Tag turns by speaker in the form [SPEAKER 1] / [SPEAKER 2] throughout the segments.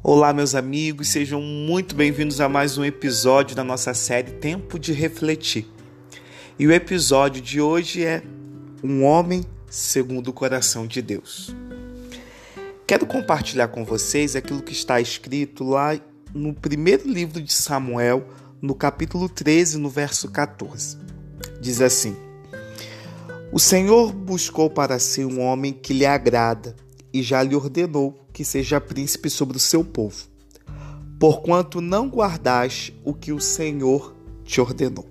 [SPEAKER 1] Olá, meus amigos, sejam muito bem-vindos a mais um episódio da nossa série Tempo de Refletir. E o episódio de hoje é Um Homem Segundo o Coração de Deus. Quero compartilhar com vocês aquilo que está escrito lá no primeiro livro de Samuel, no capítulo 13, no verso 14. Diz assim: O Senhor buscou para si um homem que lhe agrada e já lhe ordenou que seja príncipe sobre o seu povo, porquanto não guardaste o que o Senhor te ordenou.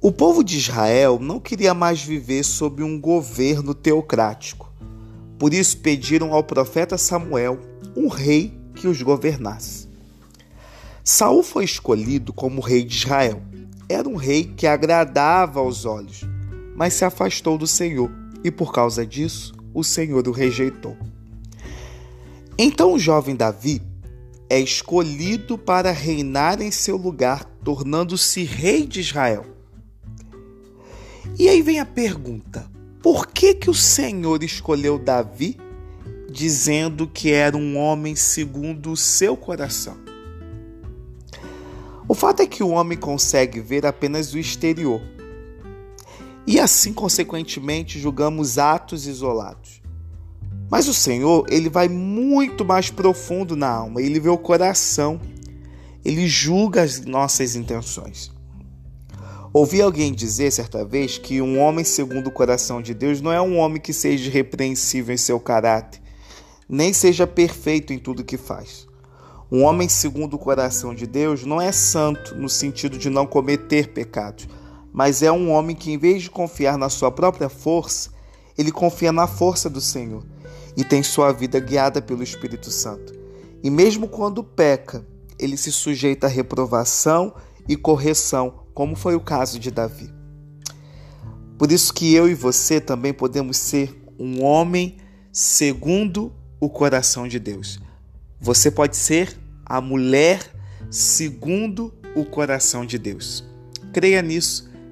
[SPEAKER 1] O povo de Israel não queria mais viver sob um governo teocrático. Por isso pediram ao profeta Samuel um rei que os governasse. Saul foi escolhido como rei de Israel. Era um rei que agradava aos olhos, mas se afastou do Senhor, e por causa disso o Senhor o rejeitou. Então o jovem Davi é escolhido para reinar em seu lugar, tornando-se rei de Israel. E aí vem a pergunta: por que que o Senhor escolheu Davi, dizendo que era um homem segundo o seu coração? O fato é que o homem consegue ver apenas o exterior, e assim, consequentemente, julgamos atos isolados. Mas o Senhor, ele vai muito mais profundo na alma, ele vê o coração, ele julga as nossas intenções. Ouvi alguém dizer certa vez que um homem segundo o coração de Deus não é um homem que seja repreensível em seu caráter, nem seja perfeito em tudo que faz. Um homem segundo o coração de Deus não é santo no sentido de não cometer pecados, mas é um homem que, em vez de confiar na sua própria força, ele confia na força do Senhor e tem sua vida guiada pelo Espírito Santo. E mesmo quando peca, ele se sujeita à reprovação e correção, como foi o caso de Davi. Por isso que eu e você também podemos ser um homem segundo o coração de Deus. Você pode ser a mulher segundo o coração de Deus. Creia nisso